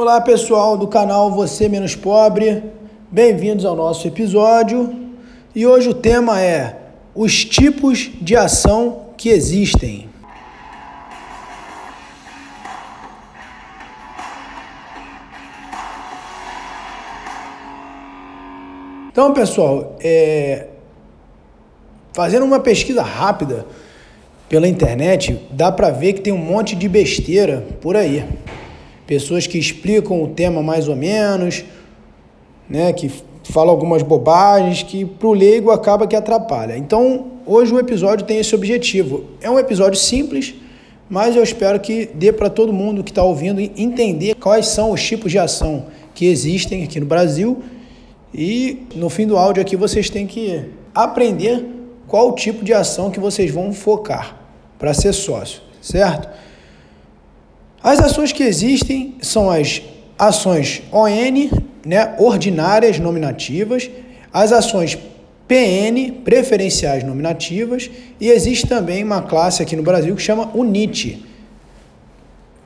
Olá pessoal do canal Você Menos Pobre, bem-vindos ao nosso episódio e hoje o tema é os tipos de ação que existem. Então, pessoal, é... fazendo uma pesquisa rápida pela internet, dá para ver que tem um monte de besteira por aí. Pessoas que explicam o tema mais ou menos, né, que falam algumas bobagens que para o leigo acaba que atrapalha. Então, hoje o episódio tem esse objetivo. É um episódio simples, mas eu espero que dê para todo mundo que está ouvindo entender quais são os tipos de ação que existem aqui no Brasil e no fim do áudio aqui vocês têm que aprender qual tipo de ação que vocês vão focar para ser sócio, certo? As ações que existem são as ações ON, né, ordinárias nominativas, as ações PN, preferenciais nominativas, e existe também uma classe aqui no Brasil que chama UNIT,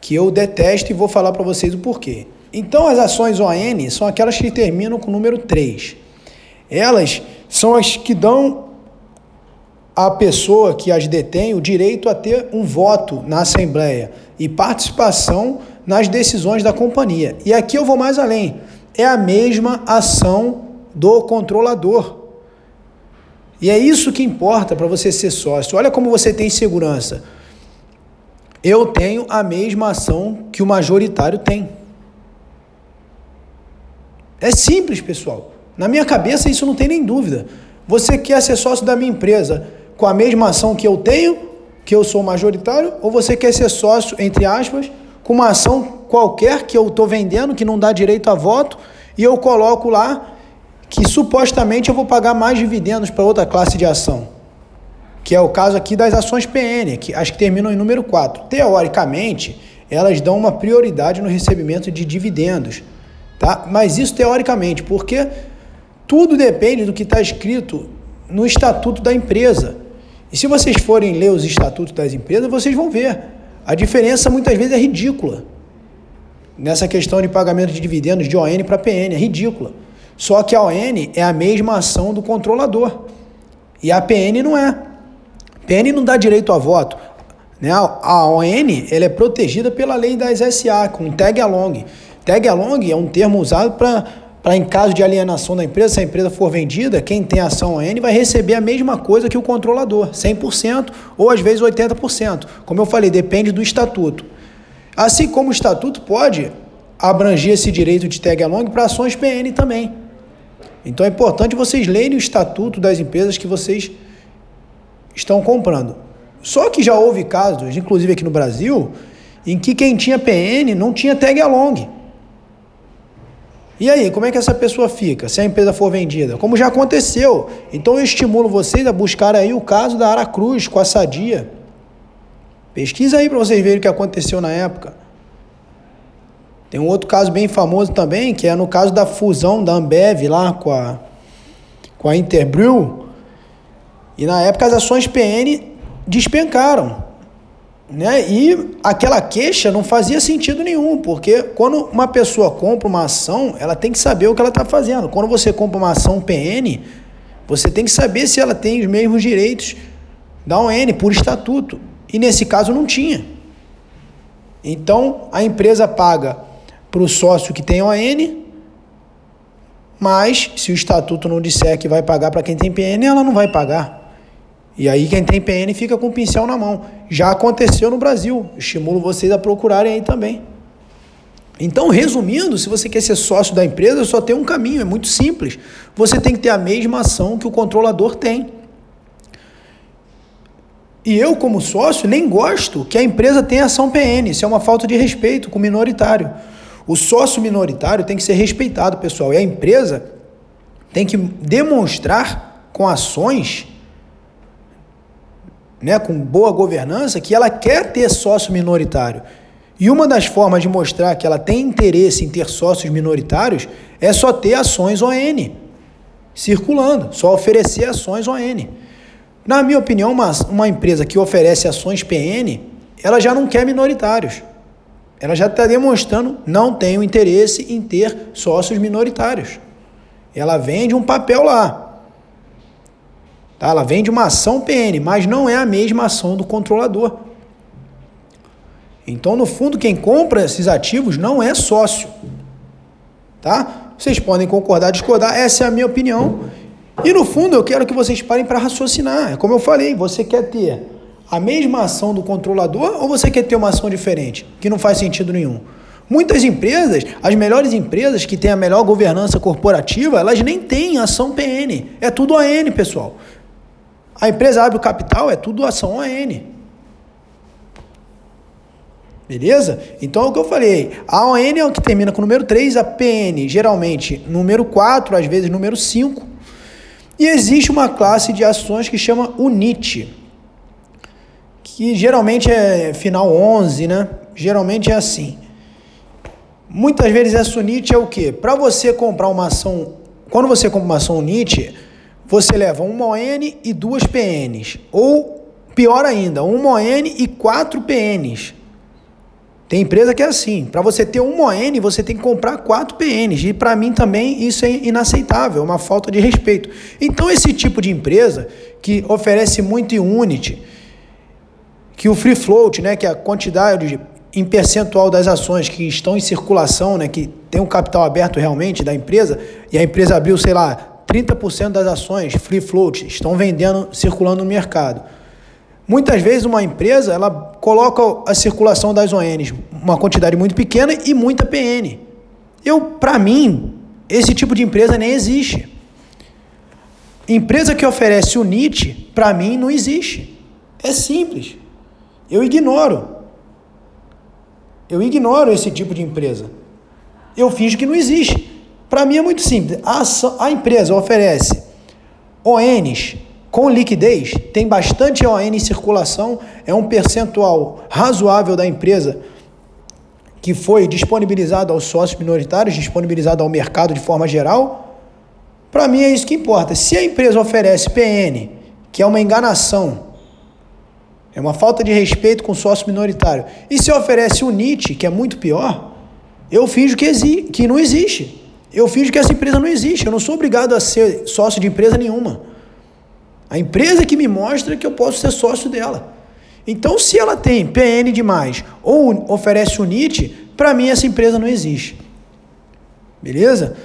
que eu detesto e vou falar para vocês o porquê. Então, as ações ON são aquelas que terminam com o número 3. Elas são as que dão à pessoa que as detém o direito a ter um voto na Assembleia e participação nas decisões da companhia. E aqui eu vou mais além. É a mesma ação do controlador. E é isso que importa para você ser sócio. Olha como você tem segurança. Eu tenho a mesma ação que o majoritário tem. É simples, pessoal. Na minha cabeça isso não tem nem dúvida. Você quer ser sócio da minha empresa com a mesma ação que eu tenho, que eu sou majoritário, ou você quer ser sócio, entre aspas, com uma ação qualquer que eu estou vendendo, que não dá direito a voto, e eu coloco lá que supostamente eu vou pagar mais dividendos para outra classe de ação. Que é o caso aqui das ações PN, que as que terminam em número 4. Teoricamente, elas dão uma prioridade no recebimento de dividendos Tá? Mas isso teoricamente, porque tudo depende do que está escrito no estatuto da empresa. E se vocês forem ler os estatutos das empresas, vocês vão ver. A diferença muitas vezes é ridícula. Nessa questão de pagamento de dividendos de ON para PN, é ridícula. Só que a ON é a mesma ação do controlador. E a PN não é. PN não dá direito a voto. Né? A ON ela é protegida pela lei das SA, com tag along. Tag along é um termo usado para, em caso de alienação da empresa, se a empresa for vendida, quem tem ação ON vai receber a mesma coisa que o controlador, 100% ou às vezes 80%. Como eu falei, depende do estatuto. Assim como o estatuto pode abranger esse direito de tag along para ações PN também. Então é importante vocês lerem o estatuto das empresas que vocês estão comprando. Só que já houve casos, inclusive aqui no Brasil, em que quem tinha PN não tinha tag along. E aí, como é que essa pessoa fica se a empresa for vendida? Como já aconteceu. Então eu estimulo vocês a buscar aí o caso da Aracruz com a Sadia. Pesquisa aí para vocês verem o que aconteceu na época. Tem um outro caso bem famoso também, que é no caso da fusão da Ambev lá com a, com a Interbrew. E na época as ações PN despencaram. Né? E aquela queixa não fazia sentido nenhum, porque quando uma pessoa compra uma ação, ela tem que saber o que ela está fazendo. Quando você compra uma ação PN, você tem que saber se ela tem os mesmos direitos da ON por estatuto. E nesse caso não tinha. Então a empresa paga para o sócio que tem ON, mas se o estatuto não disser que vai pagar para quem tem PN, ela não vai pagar. E aí quem tem PN fica com o pincel na mão. Já aconteceu no Brasil. Estimulo vocês a procurarem aí também. Então, resumindo, se você quer ser sócio da empresa, só tem um caminho, é muito simples. Você tem que ter a mesma ação que o controlador tem. E eu, como sócio, nem gosto que a empresa tenha ação PN. Isso é uma falta de respeito com o minoritário. O sócio minoritário tem que ser respeitado, pessoal. E a empresa tem que demonstrar com ações né, com boa governança, que ela quer ter sócio minoritário. E uma das formas de mostrar que ela tem interesse em ter sócios minoritários é só ter ações ON circulando, só oferecer ações ON. Na minha opinião, uma, uma empresa que oferece ações PN, ela já não quer minoritários. ela já está demonstrando não tem o interesse em ter sócios minoritários. Ela vende um papel lá. Tá? Ela vende uma ação PN, mas não é a mesma ação do controlador. Então, no fundo, quem compra esses ativos não é sócio. Tá? Vocês podem concordar, discordar, essa é a minha opinião. E no fundo, eu quero que vocês parem para raciocinar. É como eu falei, você quer ter a mesma ação do controlador ou você quer ter uma ação diferente, que não faz sentido nenhum? Muitas empresas, as melhores empresas que têm a melhor governança corporativa, elas nem têm ação PN. É tudo AN, pessoal. A empresa abre o capital, é tudo ação AN. Beleza? Então é o que eu falei. A ON é o que termina com o número 3, a PN geralmente número 4, às vezes número 5. E existe uma classe de ações que chama UNIT, que geralmente é final 11, né? Geralmente é assim. Muitas vezes essa UNIT é o quê? Para você comprar uma ação, quando você compra uma ação UNIT, você leva uma ON e duas PNs. Ou, pior ainda, uma ON e quatro PNs. Tem empresa que é assim, para você ter um ON, você tem que comprar quatro PNs. E para mim também isso é inaceitável, é uma falta de respeito. Então esse tipo de empresa que oferece muito em unit, que o free float, né, que é a quantidade em percentual das ações que estão em circulação, né, que tem um capital aberto realmente da empresa, e a empresa abriu, sei lá, 30% das ações free float estão vendendo, circulando no mercado. Muitas vezes uma empresa ela coloca a circulação das ONs uma quantidade muito pequena e muita PN. Eu, para mim, esse tipo de empresa nem existe. Empresa que oferece o NIT, para mim, não existe. É simples. Eu ignoro. Eu ignoro esse tipo de empresa. Eu finjo que não existe. Para mim é muito simples. A, a empresa oferece ONs com liquidez, tem bastante ON em circulação, é um percentual razoável da empresa que foi disponibilizado aos sócios minoritários, disponibilizado ao mercado de forma geral. Para mim é isso que importa. Se a empresa oferece PN, que é uma enganação, é uma falta de respeito com o sócio minoritário, e se oferece o NIT, que é muito pior, eu finjo que, que não existe. Eu finjo que essa empresa não existe. Eu não sou obrigado a ser sócio de empresa nenhuma. A empresa que me mostra que eu posso ser sócio dela. Então, se ela tem PN demais ou oferece o NIT, para mim essa empresa não existe. Beleza?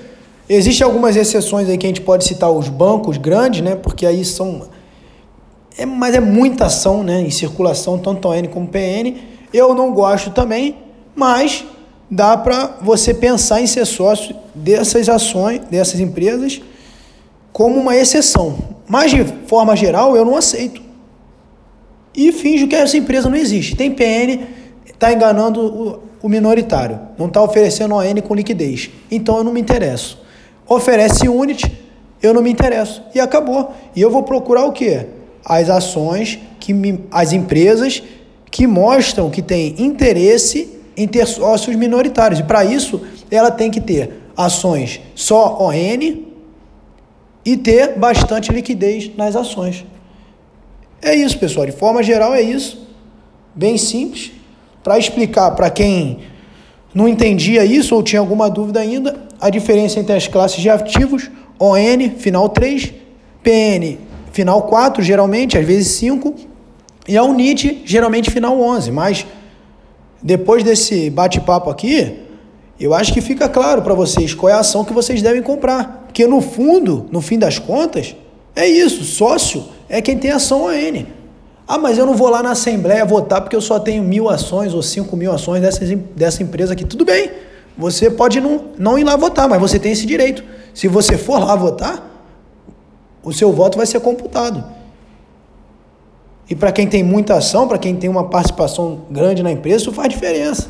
Existem algumas exceções aí que a gente pode citar os bancos grandes, né? Porque aí são. É, mas é muita ação né? em circulação, tanto ON como PN. Eu não gosto também, mas dá para você pensar em ser sócio dessas ações, dessas empresas, como uma exceção. Mas de forma geral eu não aceito. E finjo que essa empresa não existe. Tem PN, está enganando o, minoritário, não está oferecendo ON com liquidez. Então eu não me interesso. Oferece Unit, eu não me interesso. E acabou. E eu vou procurar o quê? As ações, que me, as empresas que mostram que tem interesse em ter sócios minoritários. E para isso, ela tem que ter ações só ON, e ter bastante liquidez nas ações. É isso, pessoal. De forma geral, é isso. Bem simples. Para explicar para quem não entendia isso ou tinha alguma dúvida ainda, a diferença entre as classes de ativos, ON, final 3, PN, final 4, geralmente, às vezes 5, e a UNIT, geralmente final 11. Mas depois desse bate-papo aqui, eu acho que fica claro para vocês qual é a ação que vocês devem comprar. Porque no fundo, no fim das contas, é isso, sócio é quem tem ação ON. Ah, mas eu não vou lá na Assembleia votar porque eu só tenho mil ações ou cinco mil ações dessa, dessa empresa aqui. Tudo bem, você pode não, não ir lá votar, mas você tem esse direito. Se você for lá votar, o seu voto vai ser computado. E para quem tem muita ação, para quem tem uma participação grande na empresa, isso faz diferença.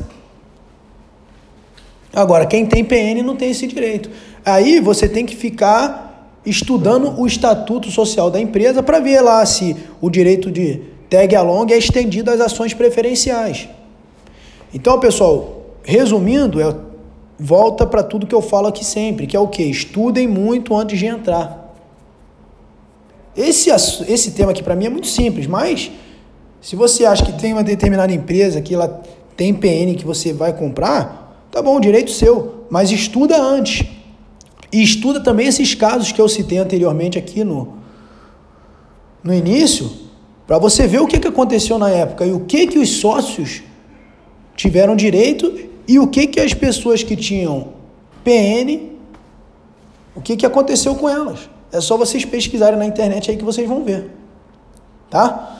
Agora, quem tem PN não tem esse direito. Aí você tem que ficar estudando o estatuto social da empresa para ver lá se o direito de tag along é estendido às ações preferenciais. Então, pessoal, resumindo, é, volta para tudo que eu falo aqui sempre, que é o que? Estudem muito antes de entrar. Esse, esse tema aqui para mim é muito simples, mas se você acha que tem uma determinada empresa que ela tem PN que você vai comprar, tá bom, direito seu, mas estuda antes. E estuda também esses casos que eu citei anteriormente aqui no, no início, para você ver o que, que aconteceu na época e o que, que os sócios tiveram direito e o que, que as pessoas que tinham PN, o que, que aconteceu com elas. É só vocês pesquisarem na internet aí que vocês vão ver. Tá?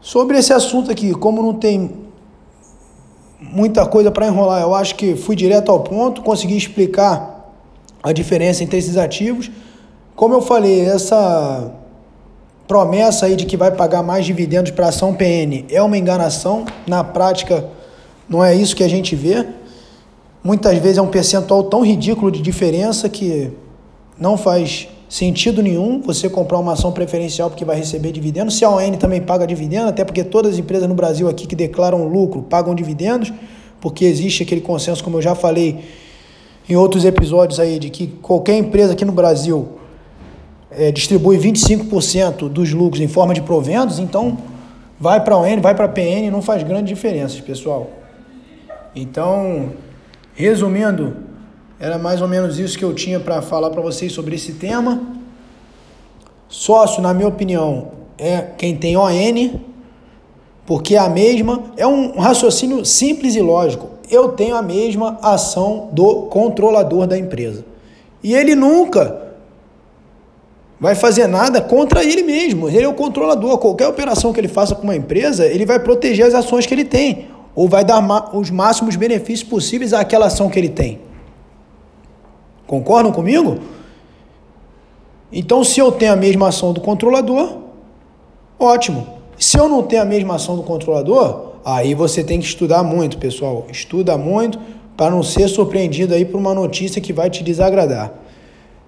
Sobre esse assunto aqui, como não tem muita coisa para enrolar, eu acho que fui direto ao ponto, consegui explicar a diferença entre esses ativos. Como eu falei, essa promessa aí de que vai pagar mais dividendos para ação PN é uma enganação. Na prática, não é isso que a gente vê. Muitas vezes é um percentual tão ridículo de diferença que não faz sentido nenhum você comprar uma ação preferencial porque vai receber dividendo. Se a ON também paga dividendo, até porque todas as empresas no Brasil aqui que declaram lucro pagam dividendos, porque existe aquele consenso, como eu já falei em outros episódios aí, de que qualquer empresa aqui no Brasil é, distribui 25% dos lucros em forma de proventos, então vai para a ON, vai para a PN, não faz grandes diferenças, pessoal. Então, resumindo, era mais ou menos isso que eu tinha para falar para vocês sobre esse tema. Sócio, na minha opinião, é quem tem ON, porque é a mesma, é um raciocínio simples e lógico. Eu tenho a mesma ação do controlador da empresa. E ele nunca vai fazer nada contra ele mesmo. Ele é o controlador. Qualquer operação que ele faça com uma empresa, ele vai proteger as ações que ele tem, ou vai dar os máximos benefícios possíveis àquela ação que ele tem. Concordam comigo? Então, se eu tenho a mesma ação do controlador, ótimo. Se eu não tenho a mesma ação do controlador, aí você tem que estudar muito, pessoal. Estuda muito para não ser surpreendido aí por uma notícia que vai te desagradar.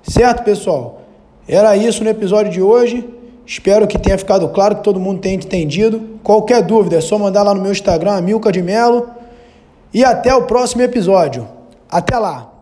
Certo, pessoal? Era isso no episódio de hoje. Espero que tenha ficado claro, que todo mundo tenha entendido. Qualquer dúvida é só mandar lá no meu Instagram, Milka de Melo. E até o próximo episódio. Até lá!